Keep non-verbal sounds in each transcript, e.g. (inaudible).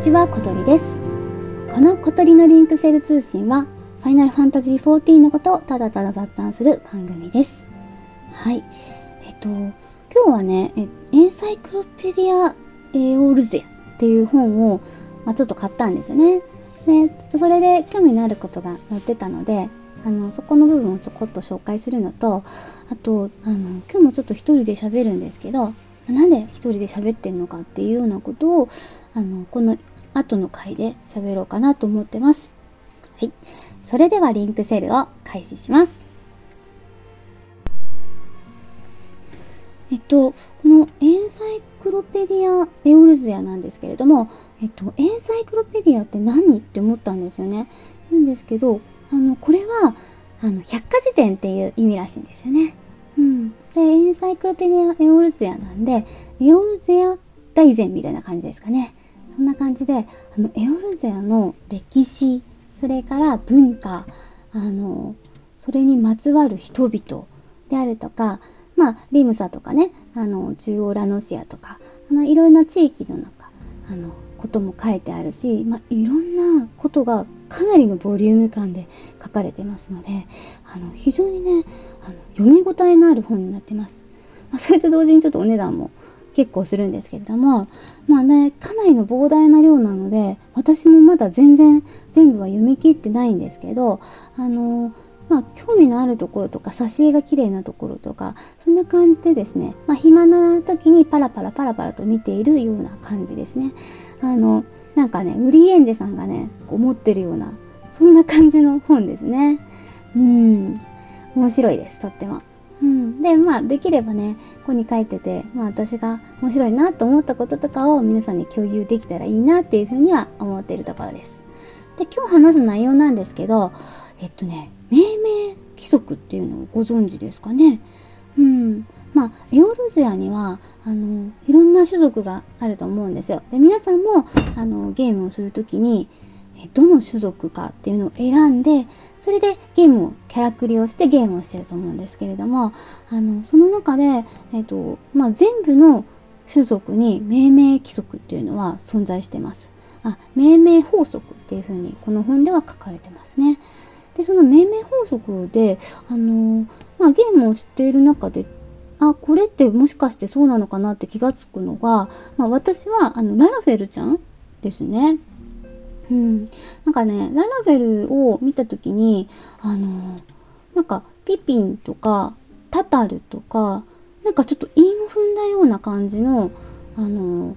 にちは、小鳥です。この小鳥のリンクセル通信は、ファイナルファンタジー14のことをただただ雑談する番組です。はい。えっと、今日はね、エンサイクロペディア・エオールゼっていう本を、まあ、ちょっと買ったんですよね。で、それで興味のあることが載ってたので、あの、そこの部分をちょこっと紹介するのと、あと、あの、今日もちょっと一人で喋るんですけど、なんで一人で喋ってんのかっていうようなことをあのこの後の回で喋ろうかなと思ってます。はい。それではリンクセルを開始します。えっと、このエンサイクロペディア・エオルズヤなんですけれども、えっと、エンサイクロペディアって何って思ったんですよね。なんですけど、あの、これは、あの、百科事典っていう意味らしいんですよね。で、エンサイクロペディア・エオルゼアなんで、エオルゼア大全みたいな感じですかね。そんな感じで、あの、エオルゼアの歴史、それから文化、あの、それにまつわる人々であるとか、まあ、リムサとかね、あの、中央ラノシアとか、あの、いろんな地域の中、あの、ことも書いてあるし、まあ、いろんなことがかなりのボリューム感で書かれてますのであの非常にねあの読み応えのある本になってます。まあ、それと同時にちょっとお値段も結構するんですけれどもまあねかなりの膨大な量なので私もまだ全然全部は読み切ってないんですけどあのまあ興味のあるところとか挿絵が綺麗なところとかそんな感じでですねまあ暇な時にパラパラパラパラと見ているような感じですね。あのなんかねウリエンジさんがね思ってるようなそんな感じの本ですね。うん面白いですとっても。うん、でまあできればねここに書いてて、まあ、私が面白いなと思ったこととかを皆さんに共有できたらいいなっていうふうには思っているところです。で今日話す内容なんですけどえっとね命名規則っていうのをご存知ですかねうんまあエオルゼアにはあのいろんな種族があると思うんですよ。で皆さんもあのゲームをする時にどの種族かっていうのを選んでそれでゲームをキャラクリをしてゲームをしてると思うんですけれどもあのその中で、えーとまあ、全部の種族に命名規則っていうのは存在してます。あ命名法則っていうふうにこの本では書かれてますね。でその命名法則であの、まあ、ゲームをしている中であこれってもしかしてそうなのかなって気が付くのが、まあ、私はあのララフェルちゃんですね。うん、なんかねララフェルを見た時にあのなんかピピンとかタタルとかなんかちょっと韻を踏んだような感じのあの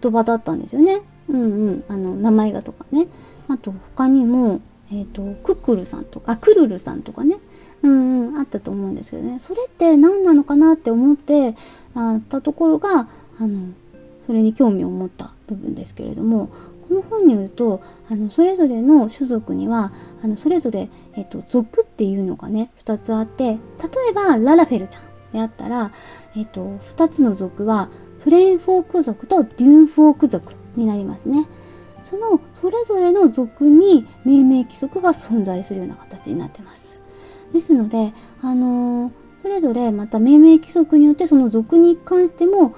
言葉だったんですよね。うんうん、あの名前がとかね。あと他にも、えーと、クックルさんとかあクルルさんとかね、うんうん、あったと思うんですけどねそれって何なのかなって思ってあったところがあのそれに興味を持った部分ですけれどもこの本によるとあのそれぞれの種族にはあのそれぞれ、えっと、族っていうのがね2つあって例えばララフェルちゃんであったら、えっと、2つの族はフレーンフォーク族とデューンフォーク族になりますね。そのそれぞれの族に命名規則が存在するような形になってます。ですので、あのー、それぞれまた命名規則によってその族に関しても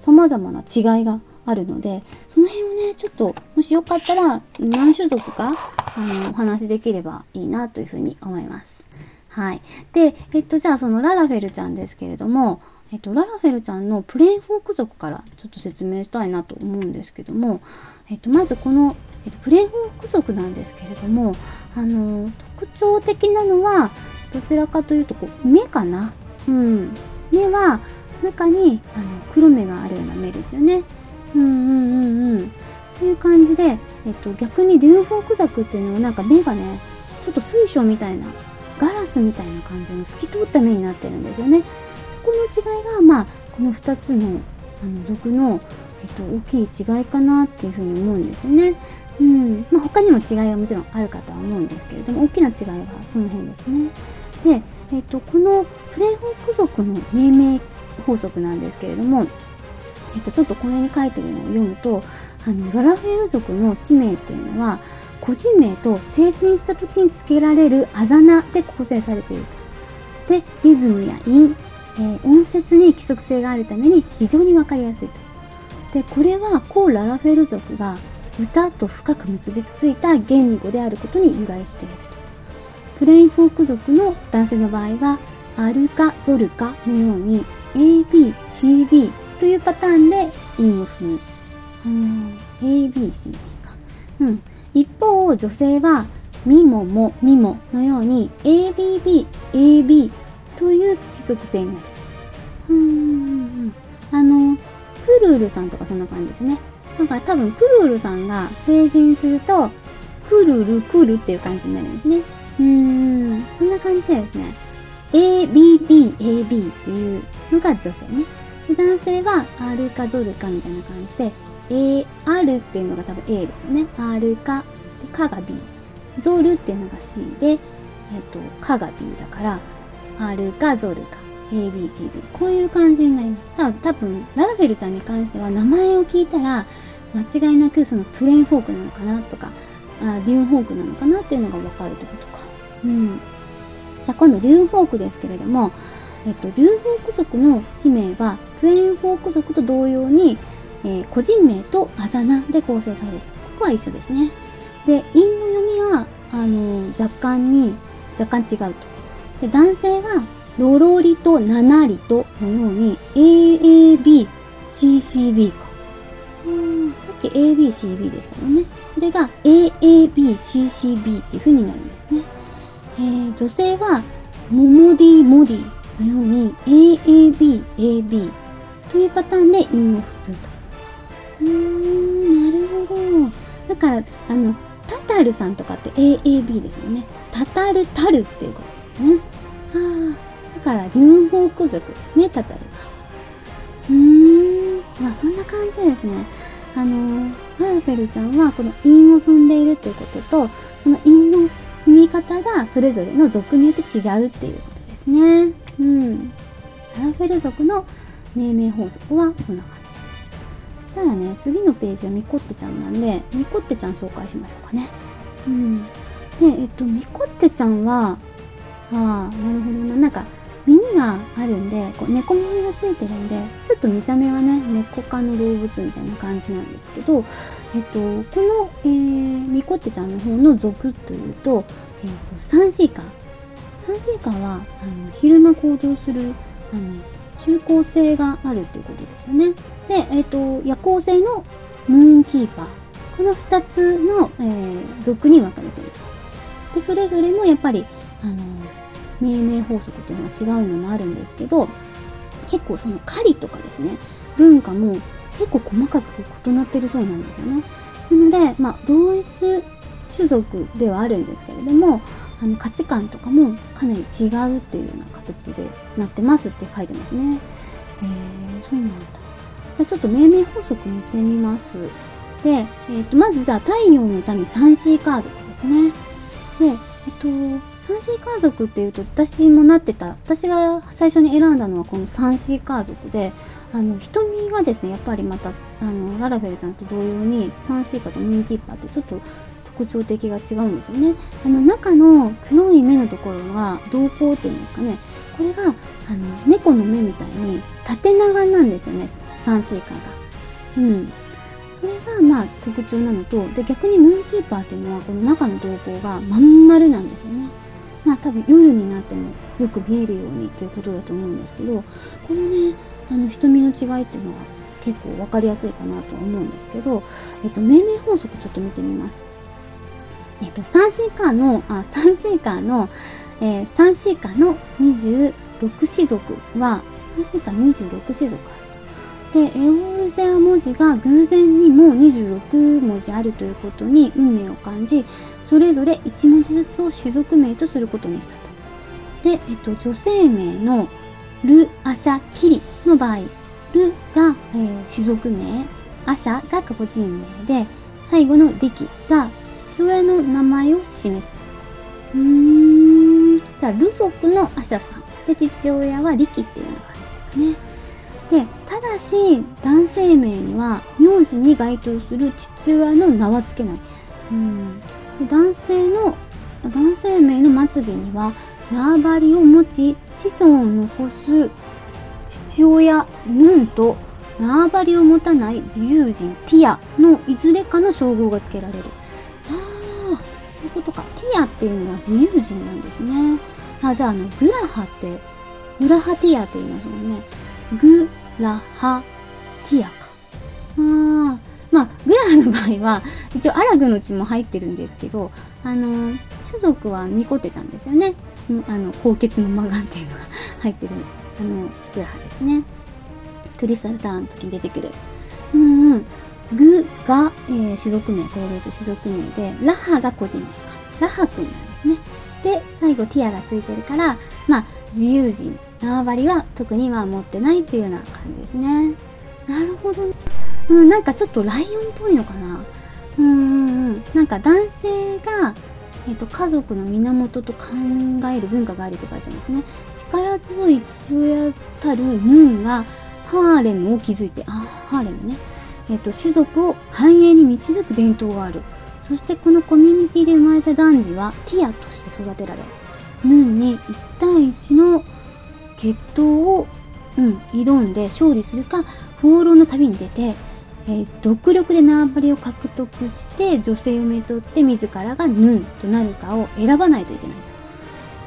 さまざまな違いがあるのでその辺をねちょっともしよかったら何種族かあのお話できればいいなというふうに思います。はい。で、えっと、じゃあそのララフェルちゃんですけれども、えっと、ララフェルちゃんのプレイフォーク族からちょっと説明したいなと思うんですけども、えっと、まずこの、えっと、プレイフォーク族なんですけれども、あの、特徴的なのは、どちらかというとこう、目かな。うん。目は、中にあの黒目があるような目ですよね。うんうんうんうん。そういう感じで、えっと、逆に流フォークザクっていうのはなんか目がね、ちょっと水晶みたいな、ガラスみたいな感じの透き通った目になってるんですよね。そこの違いが、まあ、この2つのあの族の、えっと、大きい違いかなっていうふうに思うんですよね。うんまあ、他にも違いはもちろんあるかとは思うんですけれども大きな違いはその辺ですね。で、えっと、このプレイホーク族の命名法則なんですけれどもえっと、ちょっとこれに書いてるのを読むとあのララフェール族の使命っていうのは個人名と成人した時につけられるあざ名で構成されていると。でリズムや韻、えー、音節に規則性があるために非常に分かりやすいと。でこれはコー・ララフェル族が歌と深く結びついた言語であることに由来しているとプレインフォーク族の男性の場合はアルカ・ゾルカのように ABCB というパターンで韻を踏む。うん、ABCB か。うん。一方、女性はミモモ、ミモのように ABB、AB という規則性になる。うん。あの、クルールさんとかそんな感じですね。なんか多分クルールさんが成人すると、クルルクルっていう感じになるんですね。うーん、そんな感じでですね。ABB、AB っていうのが女性ね。男性は R かゾルかみたいな感じで、A、R っていうのが多分 A ですよね。R か、で、かが B。ゾルっていうのが C で、えっ、と、かが B だから、R かゾルか、ABCB。こういう感じになります。多分、ララフェルちゃんに関しては名前を聞いたら、間違いなくそのプレーンフォークなのかなとか、あデューンフォークなのかなっていうのがわかるってことか。うん。じゃあ今度、デューンフォークですけれども、えっと、リュウフォーク族の地名はプレーンフォーク族と同様に、えー、個人名とあざ名で構成されるここは一緒ですねで韻の読みが、あのー、若干に若干違うとで男性はロロリとナナリとのように AABCCB かさっき ABCB でしたよねそれが AABCCB っていう風になるんですね、えー、女性はモモディモディのように AABAB というパターンで韻を踏むと。うーん、なるほど。だから、あの、タタルさんとかって AAB ですよね。タタルタルっていうことですよね。はあ。だから、リュンホーク族ですね、タタルさん。うーん、まあそんな感じですね。あの、ララフェルちゃんはこの韻を踏んでいるということと、その韻の踏み方がそれぞれの族によって違うっていうことですね。うん。ララフェル族の命名法則はそんな感じです。そしたらね、次のページはミコッテちゃんなんで、ミコッテちゃん紹介しましょうかね。うん。で、えっと、ミコッテちゃんは、ああ、なるほどな。なんか、耳があるんで、こう猫耳がついてるんで、ちょっと見た目はね、猫科の動物みたいな感じなんですけど、えっと、この、えー、ミコッテちゃんの方の族というと、えっと、サンシーカー。サンシーカーはあの昼間行動するあの中高性があるということですよね。で、えっ、と夜行性のムーンキーパーこの2つの、えー、属に分かれていると。でそれぞれもやっぱりあの命名法則というのは違うのもあるんですけど結構その狩りとかですね文化も結構細かく異なってるそうなんですよね。なので、まあ、同一種族ではあるんですけれどもあの価値観とかもかなり違うっていうような形でなってますって書いてますね。へえそうなんだ。じゃあちょっと命名法則見てみます。で、えー、とまずじゃあ太陽の民サンシーカー族ですね。で、えっと、サンシーカー族っていうと私もなってた私が最初に選んだのはこのサンシーカー族であの瞳がですねやっぱりまたあのララフェルちゃんと同様にサンシーカーとムーンキーパーってちょっと特徴的が違うんですよね。あの中の黒い目のところが瞳孔っていうんですかね。これがあの猫の目みたいに縦長なんですよね。サンシーカーが。うん。それがまあ特徴なのと、で逆にムーンキーパーっていうのはこの中の瞳孔がまん丸なんですよね。まあ多分夜になってもよく見えるようにっていうことだと思うんですけど、このね、あの瞳の違いっていうのが結構分かりやすいかなと思うんですけど、えっと、命名法則ちょっと見てみます。えっと、3シーカーの、あ、3シーカーの、えー、3シーカーの26種族は、3シーカー26種族。で、エオルゼア文字が偶然にもう26文字あるということに運命を感じ、それぞれ1文字ずつを種族名とすることにしたと。で、えっと、女性名のル、アシャ、キリの場合、ルが、えー、種族名、アシャが個人名で、最後のリキが父親の名前を示すうーん。じゃあル族のアシャさん。で父親はリキっていうような感じですかね。でただし男性名には名字に該当する父親の名は付けない。うん。男性の男性名の末尾には縄張りを持ち子孫を残す父親ヌンと縄張りを持たない自由人ティアのいずれかの称号が付けられる。ああそういうことか。ティアっていうのは自由人なんですね。あじゃああのグラハってグラハティアって言いますもんね。グラハティアか。あまあグラハの場合は一応アラグの血も入ってるんですけどあの種族はミコテちゃんですよね。あの高血のマガンっていうのが (laughs) 入ってるあのグラハですね。クリスタルターンの時に出てくる。うんうん。グが、えー、種族名コーレート種族名でラハが個人名か。ラハ君なんですね。で最後ティアがついてるからまあ自由人縄張りは特には持ってないっていうような感じですね。なるほど、ね、うん、なんかちょっとライオンっぽいのかな。うんうんなんか男性がえーと、家族の源と考える文化があるって書いてますね。力強い父親たるヌンがハーレムを築いてあハーレムね、えーと、種族を繁栄に導く伝統がある。そしてこのコミュニティで生まれた男児はティアとして育てられヌンに1対1の決闘を、うん、挑んで勝利するか放浪の旅に出てえー、独力で縄張りを獲得して女性をめとって自らがヌンとなるかを選ばないといけない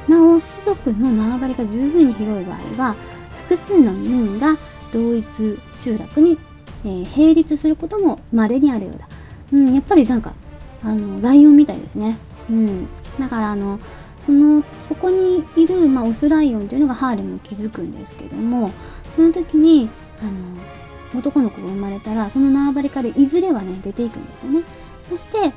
と。なお種族の縄張りが十分に広い場合は複数のヌンが同一集落に、えー、並立することも稀にあるようだ、うん、やっぱりなんかあのライオンみたいですね、うん、だからあのそのそこにいる、まあ、オスライオンというのがハーレムを築くんですけどもその時にあの男の子が生まれたらその縄張りからいずれはね出ていくんですよね。そしてあの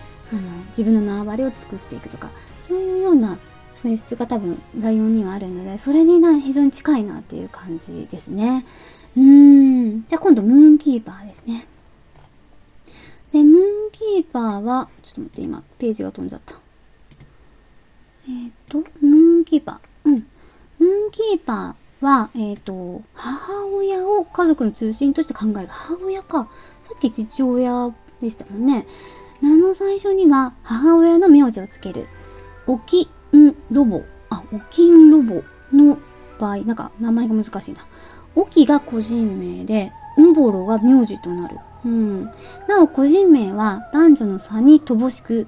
自分の縄張りを作っていくとかそういうような性質が多分ライオンにはあるのでそれにな非常に近いなっていう感じですね。うん。じゃあ今度ムーンキーパーですね。でムーンキーパーはちょっと待って今ページが飛んじゃった。えっ、ー、とムーンキーパーうんムーンキーパーは、えっ、ー、と、母親を家族の中心として考える。母親か。さっき父親でしたもんね。名の最初には母親の名字をつける。おきんロボ。あ、おきんロボの場合、なんか名前が難しいな。おきが個人名で、んぼろが名字となる。うん。なお、個人名は男女の差に乏しく、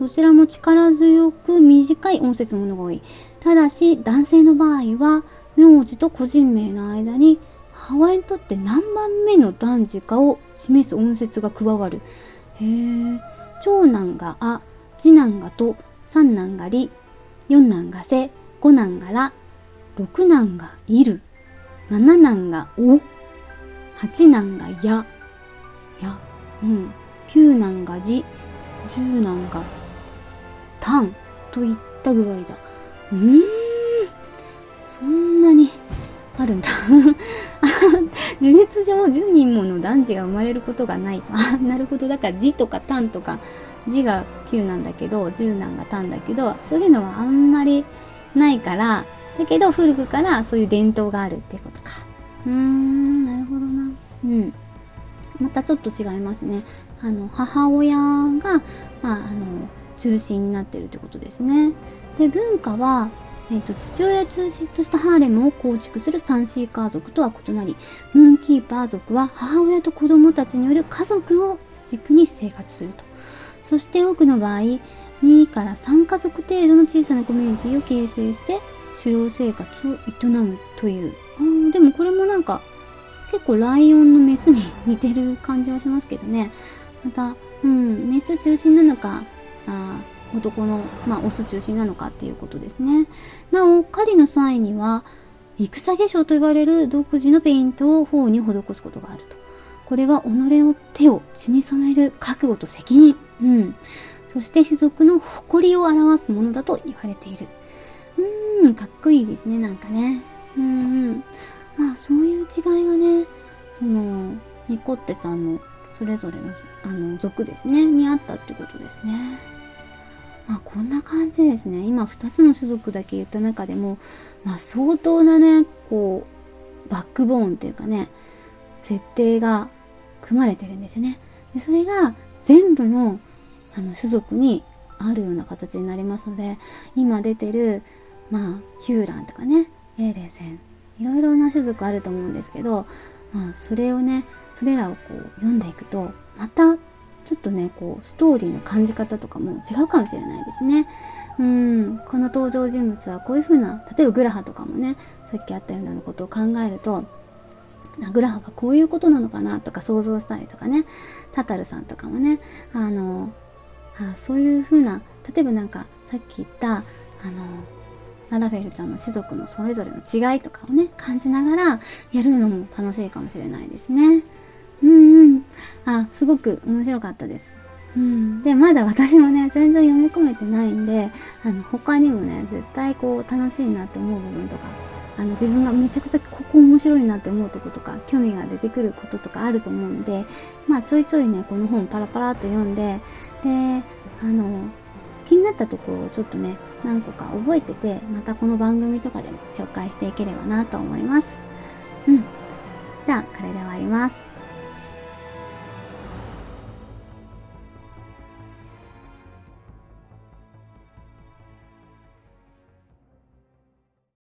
どちらも力強く短い音節ものが多い。ただし、男性の場合は、名字と個人名の間に母親にとって何番目の男児かを示す音節が加わる。へえ。長男があ、次男がと、三男がり、四男がせ、五男がら、六男がいる、七男がお、八男がや、や、うん、九男がじ、十男がたんといった具合だ。うーん。そんなにあるんだ。(laughs) 事実上10人もの男児が生まれることがないと。なるほど。だから字とか単とか字が9なんだけど10なんが単だけどそういうのはあんまりないからだけど古くからそういう伝統があるってことか。うーんなるほどな。うん。またちょっと違いますね。あの母親が、まあ、あの中心になってるってことですね。で文化はえーと、父親を中心としたハーレムを構築するサンシーカー族とは異なりムーンキーパー族は母親と子供たちによる家族を軸に生活すると。そして多くの場合2から3家族程度の小さなコミュニティを形成して狩猟生活を営むという。あでもこれもなんか結構ライオンのメスに似てる感じはしますけどね。またうんメス中心なのかあ男の、まあ、オス中心なのかっていうことですね。なお、狩りの際には、戦化粧と呼ばれる独自のペイントを頬に施すことがあると。これは己を手を死に染める覚悟と責任。うん。そして種族の誇りを表すものだと言われている。うーん、かっこいいですね、なんかね。うん。まあ、そういう違いがね、その、ニコッテちゃんのそれぞれの、あの、族ですね、にあったってことですね。まあこんな感じですね今2つの種族だけ言った中でも、まあ、相当なねこうバックボーンっていうかね設定が組まれてるんですよね。でそれが全部のあの種族にあるような形になりますので今出てるまあヒューランとかねエーレセンいろいろな種族あると思うんですけどまあ、それをねそれらをこう読んでいくとまたちょっとねこうストーリーの感じ方とかも違うかもしれないですね。うんこの登場人物はこういう風な例えばグラハとかもねさっきあったようなことを考えるとグラハはこういうことなのかなとか想像したりとかねタタルさんとかもねあのあそういう風な例えばなんかさっき言ったあのララフェルちゃんの種族のそれぞれの違いとかをね感じながらやるのも楽しいかもしれないですね。あ、すごく面白かったです。うん、でまだ私もね全然読み込めてないんであの他にもね絶対こう楽しいなって思う部分とかあの自分がめちゃくちゃここ面白いなって思うとことか興味が出てくることとかあると思うんでまあちょいちょいねこの本パラパラっと読んでであの気になったところをちょっとね何個か覚えててまたこの番組とかでも紹介していければなと思います。うん。じゃあこれで終わります。